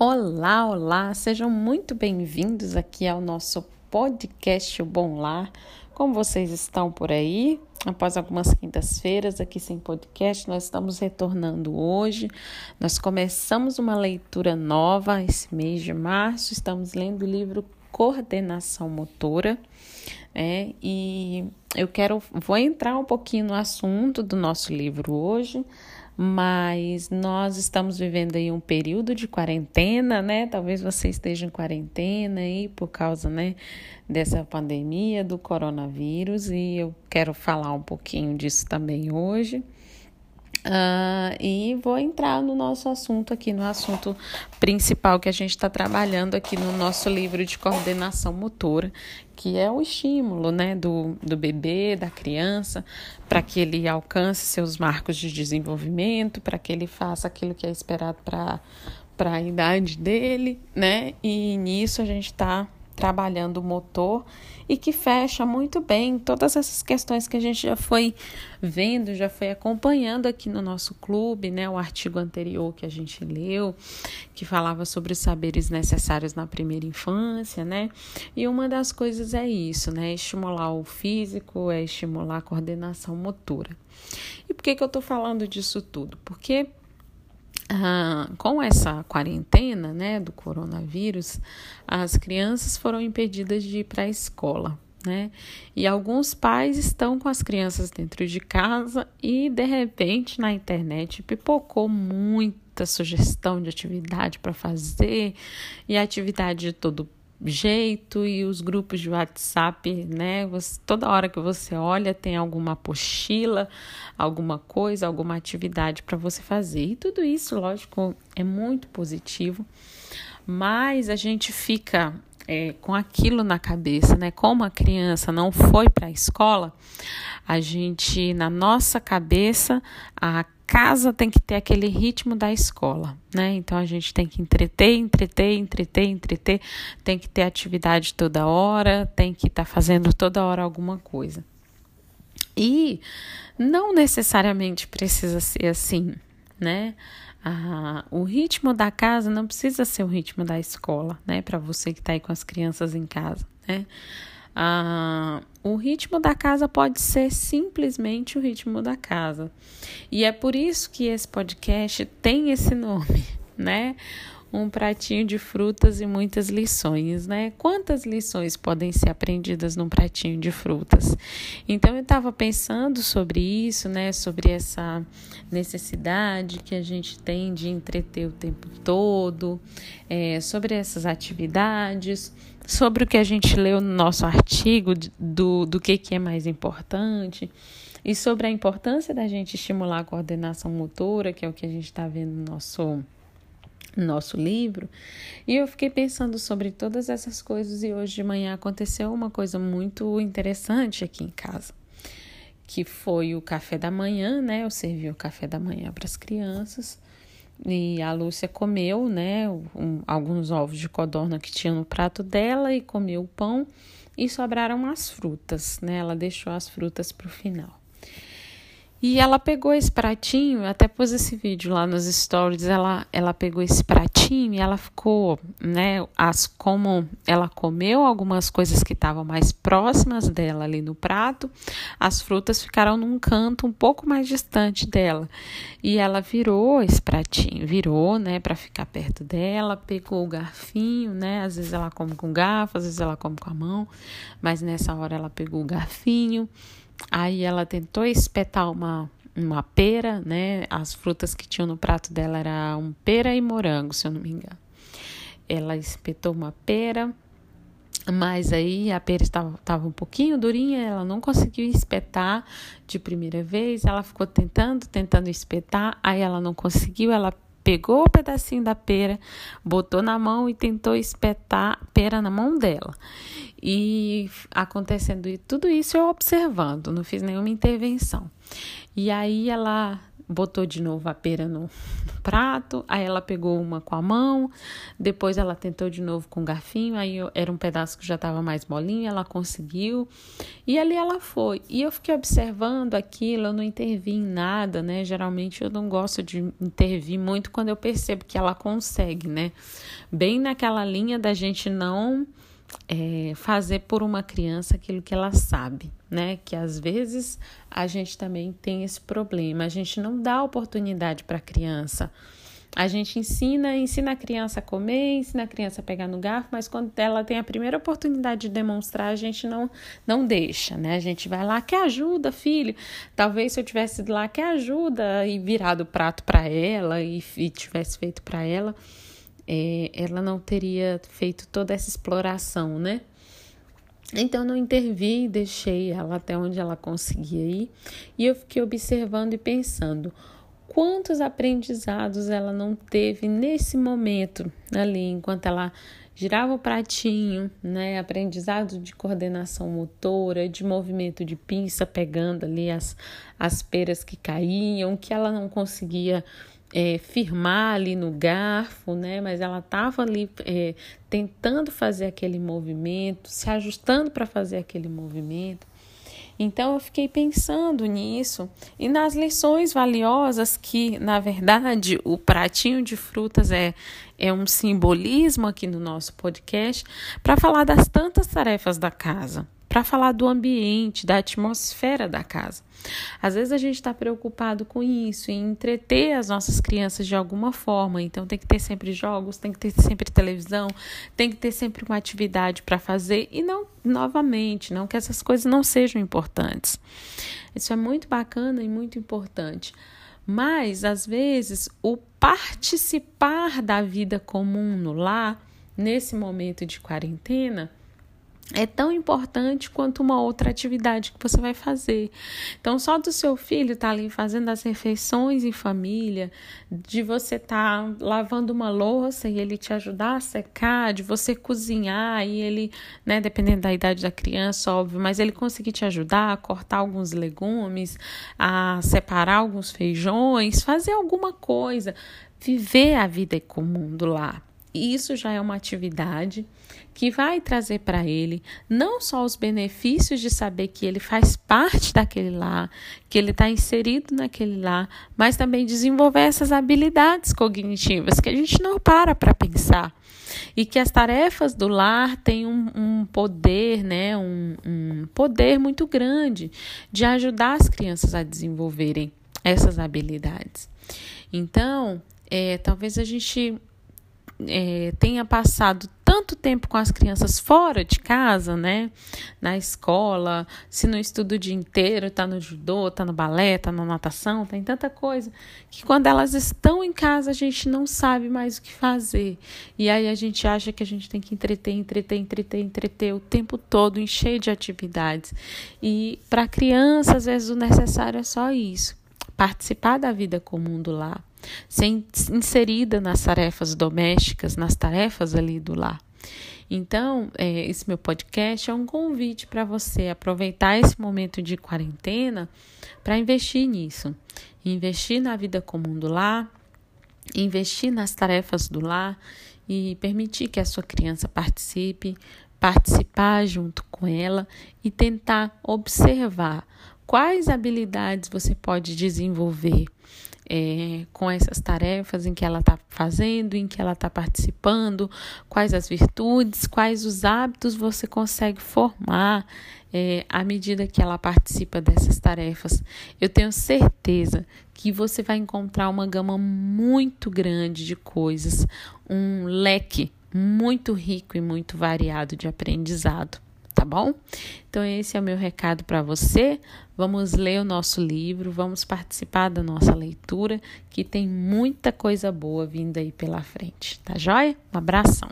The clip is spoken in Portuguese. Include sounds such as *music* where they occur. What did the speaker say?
Olá, olá, sejam muito bem-vindos aqui ao nosso podcast O Bom Lar. Como vocês estão por aí? Após algumas quintas-feiras aqui sem podcast, nós estamos retornando hoje. Nós começamos uma leitura nova esse mês de março. Estamos lendo o livro Coordenação Motora. É, e eu quero, vou entrar um pouquinho no assunto do nosso livro hoje, mas nós estamos vivendo aí um período de quarentena, né? Talvez você esteja em quarentena aí por causa, né, dessa pandemia do coronavírus e eu quero falar um pouquinho disso também hoje. Uh, e vou entrar no nosso assunto aqui, no assunto principal que a gente está trabalhando aqui no nosso livro de coordenação motora, que é o estímulo né, do, do bebê, da criança, para que ele alcance seus marcos de desenvolvimento, para que ele faça aquilo que é esperado para a idade dele, né? E nisso a gente está trabalhando o motor e que fecha muito bem todas essas questões que a gente já foi vendo, já foi acompanhando aqui no nosso clube, né? O artigo anterior que a gente leu, que falava sobre os saberes necessários na primeira infância, né? E uma das coisas é isso, né? Estimular o físico, é estimular a coordenação motora. E por que, que eu tô falando disso tudo? Porque ah, com essa quarentena né, do coronavírus, as crianças foram impedidas de ir para a escola. Né? E alguns pais estão com as crianças dentro de casa e de repente na internet pipocou muita sugestão de atividade para fazer e atividade de todo jeito e os grupos de WhatsApp, né? Você, toda hora que você olha tem alguma apostila, alguma coisa, alguma atividade para você fazer. E tudo isso, lógico, é muito positivo, mas a gente fica é, com aquilo na cabeça, né? Como a criança não foi para a escola, a gente, na nossa cabeça, a casa tem que ter aquele ritmo da escola, né? Então a gente tem que entreter, entreter, entreter, entreter, tem que ter atividade toda hora, tem que estar tá fazendo toda hora alguma coisa. E não necessariamente precisa ser assim, né? Ah, o ritmo da casa não precisa ser o ritmo da escola, né? Para você que está aí com as crianças em casa, né? Ah, o ritmo da casa pode ser simplesmente o ritmo da casa. E é por isso que esse podcast tem esse nome, *laughs* né? um pratinho de frutas e muitas lições, né? Quantas lições podem ser aprendidas num pratinho de frutas? Então eu estava pensando sobre isso, né? Sobre essa necessidade que a gente tem de entreter o tempo todo, é, sobre essas atividades, sobre o que a gente leu no nosso artigo do, do que, que é mais importante. E sobre a importância da gente estimular a coordenação motora, que é o que a gente está vendo no nosso nosso livro. E eu fiquei pensando sobre todas essas coisas e hoje de manhã aconteceu uma coisa muito interessante aqui em casa, que foi o café da manhã, né? Eu servi o café da manhã para as crianças. E a Lúcia comeu, né, um, alguns ovos de codorna que tinha no prato dela e comeu o pão e sobraram as frutas, né? Ela deixou as frutas para o final. E ela pegou esse pratinho, até pôs esse vídeo lá nos stories, ela, ela pegou esse pratinho e ela ficou, né, as, como ela comeu algumas coisas que estavam mais próximas dela ali no prato, as frutas ficaram num canto um pouco mais distante dela. E ela virou esse pratinho, virou, né, para ficar perto dela, pegou o garfinho, né, às vezes ela come com garfo, às vezes ela come com a mão, mas nessa hora ela pegou o garfinho Aí ela tentou espetar uma, uma pera, né? As frutas que tinham no prato dela eram pera e morango, se eu não me engano. Ela espetou uma pera, mas aí a pera estava, estava um pouquinho durinha, ela não conseguiu espetar de primeira vez. Ela ficou tentando, tentando espetar, aí ela não conseguiu, ela pegou o pedacinho da pera, botou na mão e tentou espetar pera na mão dela. E acontecendo tudo isso eu observando, não fiz nenhuma intervenção. E aí ela botou de novo a pera no, prato, aí ela pegou uma com a mão, depois ela tentou de novo com o garfinho, aí eu, era um pedaço que já estava mais molinho, ela conseguiu, e ali ela foi. E eu fiquei observando aquilo, eu não intervi em nada, né? Geralmente eu não gosto de intervir muito quando eu percebo que ela consegue, né? Bem naquela linha da gente não é, fazer por uma criança aquilo que ela sabe, né? Que às vezes a gente também tem esse problema, a gente não dá oportunidade para a criança. A gente ensina, ensina a criança a comer, ensina a criança a pegar no garfo, mas quando ela tem a primeira oportunidade de demonstrar, a gente não não deixa, né? A gente vai lá, quer ajuda, filho? Talvez se eu tivesse ido lá, quer ajuda e virado o prato para ela e, e tivesse feito para ela, é, ela não teria feito toda essa exploração, né? Então não intervi e deixei ela até onde ela conseguia ir. E eu fiquei observando e pensando quantos aprendizados ela não teve nesse momento ali, enquanto ela girava o pratinho, né? Aprendizado de coordenação motora, de movimento de pinça, pegando ali as, as peras que caíam, que ela não conseguia é, firmar ali no garfo, né? Mas ela estava ali é, tentando fazer aquele movimento, se ajustando para fazer aquele movimento. Então eu fiquei pensando nisso e nas lições valiosas que, na verdade, o pratinho de frutas é, é um simbolismo aqui no nosso podcast para falar das tantas tarefas da casa para falar do ambiente, da atmosfera da casa. Às vezes a gente está preocupado com isso, em entreter as nossas crianças de alguma forma. Então tem que ter sempre jogos, tem que ter sempre televisão, tem que ter sempre uma atividade para fazer e não novamente, não que essas coisas não sejam importantes. Isso é muito bacana e muito importante. Mas às vezes o participar da vida comum no lar, nesse momento de quarentena, é tão importante quanto uma outra atividade que você vai fazer. Então, só do seu filho estar tá ali fazendo as refeições em família, de você estar tá lavando uma louça e ele te ajudar a secar, de você cozinhar e ele, né, dependendo da idade da criança, óbvio, mas ele conseguir te ajudar a cortar alguns legumes, a separar alguns feijões, fazer alguma coisa, viver a vida comum do lar. Isso já é uma atividade que vai trazer para ele não só os benefícios de saber que ele faz parte daquele lá, que ele está inserido naquele lá, mas também desenvolver essas habilidades cognitivas que a gente não para para pensar. E que as tarefas do lar têm um, um poder, né, um, um poder muito grande de ajudar as crianças a desenvolverem essas habilidades. Então, é, talvez a gente é, tenha passado tanto tempo com as crianças fora de casa, né? Na escola, se no estudo o dia inteiro, tá no judô, tá no balé, tá na natação, tem tanta coisa, que quando elas estão em casa a gente não sabe mais o que fazer. E aí a gente acha que a gente tem que entreter, entreter, entreter, entreter o tempo todo, encher de atividades. E para criança, às vezes o necessário é só isso participar da vida comum do lar, ser inserida nas tarefas domésticas, nas tarefas ali do lar. Então, é, esse meu podcast é um convite para você aproveitar esse momento de quarentena para investir nisso, investir na vida comum do lar, investir nas tarefas do lar e permitir que a sua criança participe, participar junto com ela e tentar observar quais habilidades você pode desenvolver é, com essas tarefas em que ela está fazendo, em que ela está participando, quais as virtudes, quais os hábitos você consegue formar é, à medida que ela participa dessas tarefas. Eu tenho certeza que você vai encontrar uma gama muito grande de coisas, um leque muito rico e muito variado de aprendizado tá bom? Então, esse é o meu recado para você. Vamos ler o nosso livro, vamos participar da nossa leitura, que tem muita coisa boa vindo aí pela frente, tá joia? Um abração.